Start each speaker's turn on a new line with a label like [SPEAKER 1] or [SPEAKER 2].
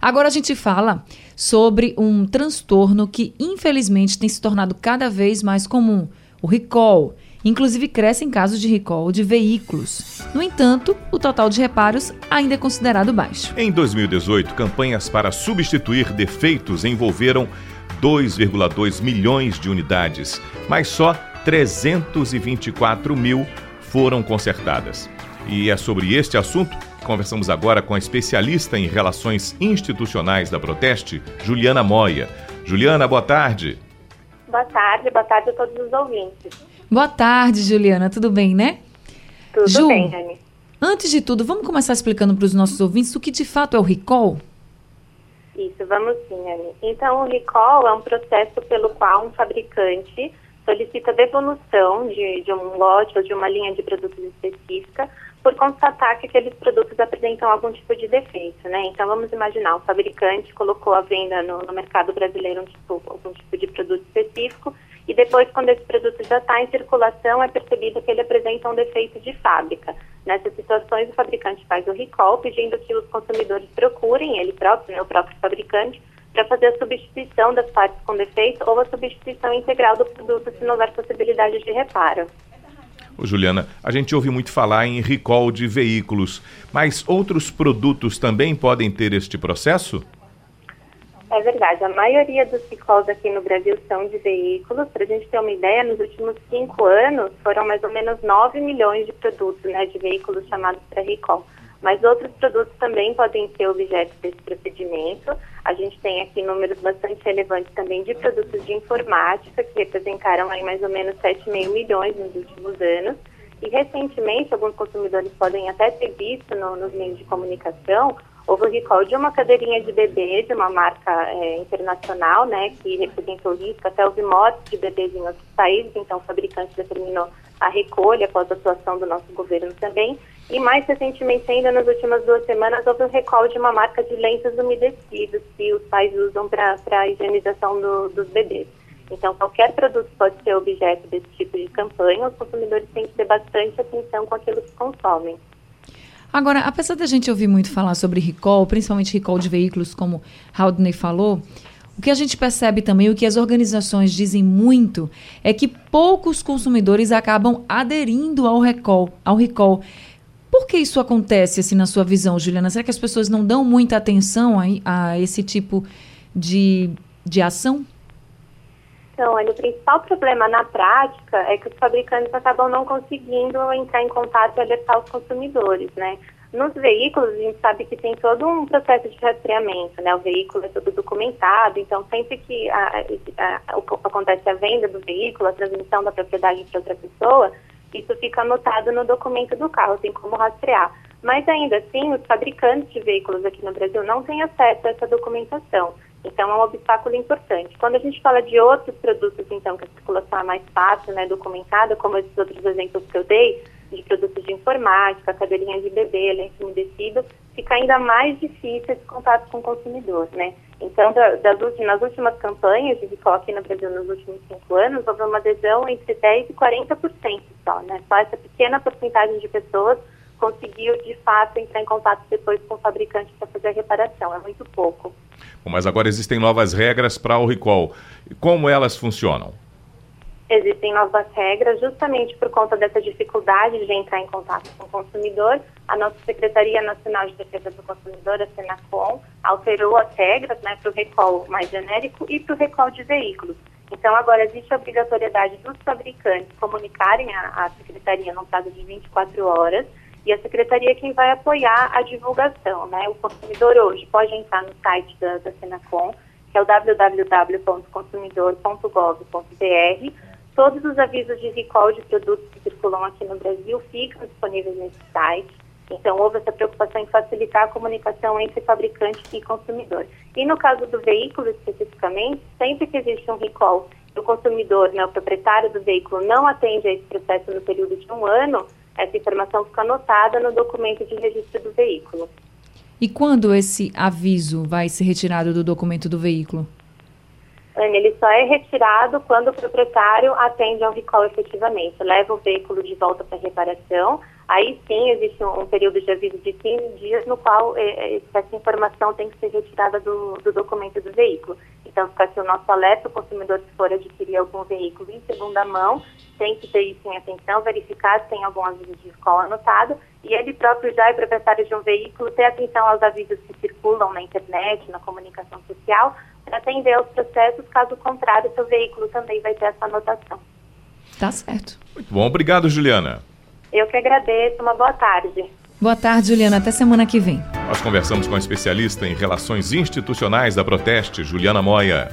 [SPEAKER 1] Agora a gente fala sobre um transtorno que infelizmente tem se tornado cada vez mais comum, o recall. Inclusive crescem casos de recall de veículos. No entanto, o total de reparos ainda é considerado baixo.
[SPEAKER 2] Em 2018, campanhas para substituir defeitos envolveram 2,2 milhões de unidades, mas só 324 mil foram consertadas. E é sobre este assunto Conversamos agora com a especialista em relações institucionais da Proteste, Juliana Moia. Juliana, boa tarde.
[SPEAKER 3] Boa tarde, boa tarde a todos os ouvintes.
[SPEAKER 1] Boa tarde, Juliana, tudo bem, né?
[SPEAKER 3] Tudo Ju, bem, Anne.
[SPEAKER 1] Antes de tudo, vamos começar explicando para os nossos ouvintes o que de fato é o recall?
[SPEAKER 3] Isso, vamos sim, Anne. Então, o recall é um processo pelo qual um fabricante solicita devolução de, de um lote ou de uma linha de produtos específica por constatar que aqueles produtos apresentam algum tipo de defeito, né? Então vamos imaginar, o fabricante colocou à venda no, no mercado brasileiro um tipo, algum tipo de produto específico e depois, quando esse produto já está em circulação, é percebido que ele apresenta um defeito de fábrica. Nessas situações, o fabricante faz o recall, pedindo que os consumidores procurem ele próprio, né, o próprio fabricante, para fazer a substituição das partes com defeito ou a substituição integral do produto se não houver possibilidade de reparo.
[SPEAKER 2] Ô, Juliana, a gente ouve muito falar em recall de veículos, mas outros produtos também podem ter este processo?
[SPEAKER 3] É verdade, a maioria dos recalls aqui no Brasil são de veículos. Para a gente ter uma ideia, nos últimos cinco anos foram mais ou menos 9 milhões de produtos né, de veículos chamados para recall. Mas outros produtos também podem ser objeto desse procedimento. A gente tem aqui números bastante relevantes também de produtos de informática, que representaram aí mais ou menos 7,5 milhões nos últimos anos. E recentemente, alguns consumidores podem até ter visto no, nos meios de comunicação, houve o recall de uma cadeirinha de bebê de uma marca é, internacional, né, que representou risco, até houve mortes de bebês em outros países, então o fabricante determinou a recolha após a atuação do nosso governo também. E mais recentemente, ainda nas últimas duas semanas, houve um recall de uma marca de lenços umedecidos que os pais usam para a higienização do, dos bebês. Então, qualquer produto pode ser objeto desse tipo de campanha, os consumidores têm que ter bastante atenção com aquilo que consomem.
[SPEAKER 1] Agora, apesar da gente ouvir muito falar sobre recall, principalmente recall de veículos, como Haldney falou, o que a gente percebe também, o que as organizações dizem muito, é que poucos consumidores acabam aderindo ao recall. Ao recall. Por que isso acontece, assim, na sua visão, Juliana? Será que as pessoas não dão muita atenção a, a esse tipo de, de ação?
[SPEAKER 3] Então, olha, o principal problema na prática é que os fabricantes acabam não conseguindo entrar em contato e alertar os consumidores, né? Nos veículos, a gente sabe que tem todo um processo de rastreamento, né? O veículo é todo documentado, então sempre que a, a, a, acontece a venda do veículo, a transmissão da propriedade para outra pessoa, isso fica anotado no documento do carro, tem como rastrear. Mas ainda assim, os fabricantes de veículos aqui no Brasil não têm acesso a essa documentação. Então, é um obstáculo importante. Quando a gente fala de outros produtos, então, que a circulação é mais fácil, né, documentada, como esses outros exemplos que eu dei, de produtos de informática, cadeirinha de bebê, lenço umedecido, fica ainda mais difícil esse contato com o consumidor, né? Então, da, das, nas últimas campanhas de recall aqui no Brasil nos últimos cinco anos, houve uma adesão entre 10% e 40% só, né? Só essa pequena porcentagem de pessoas conseguiu, de fato, entrar em contato depois com o fabricante para fazer a reparação. É muito pouco.
[SPEAKER 2] Bom, mas agora existem novas regras para o recall. Como elas funcionam?
[SPEAKER 3] Existem novas regras justamente por conta dessa dificuldade de entrar em contato com o consumidor. A nossa Secretaria Nacional de Defesa do Consumidor, a Senacom, alterou as regras né, para o recall mais genérico e para o recall de veículos. Então, agora existe a obrigatoriedade dos fabricantes comunicarem à Secretaria no prazo de 24 horas e a Secretaria é quem vai apoiar a divulgação. Né? O consumidor hoje pode entrar no site da, da Senacom, que é o www.consumidor.gov.br, Todos os avisos de recall de produtos que circulam aqui no Brasil ficam disponíveis nesse site. Então, houve essa preocupação em facilitar a comunicação entre fabricante e consumidor. E no caso do veículo especificamente, sempre que existe um recall e o consumidor, né, o proprietário do veículo, não atende a esse processo no período de um ano, essa informação fica anotada no documento de registro do veículo.
[SPEAKER 1] E quando esse aviso vai ser retirado do documento do veículo?
[SPEAKER 3] Ele só é retirado quando o proprietário atende ao recall efetivamente, leva o veículo de volta para reparação. aí sim existe um, um período de aviso de 15 dias no qual é, essa informação tem que ser retirada do, do documento do veículo. Então, fica aqui o nosso alerta, o consumidor que for adquirir algum veículo em segunda mão, tem que ter isso em atenção, verificar se tem algum aviso de escola anotado, e ele próprio já é proprietário de um veículo, ter atenção aos avisos que circulam na internet, na comunicação social, atender aos processos, caso contrário, seu veículo também vai ter essa anotação.
[SPEAKER 1] Tá certo.
[SPEAKER 2] Muito bom, obrigado, Juliana.
[SPEAKER 3] Eu que agradeço, uma boa tarde.
[SPEAKER 1] Boa tarde, Juliana. Até semana que vem.
[SPEAKER 2] Nós conversamos com a especialista em relações institucionais da Proteste, Juliana Moya.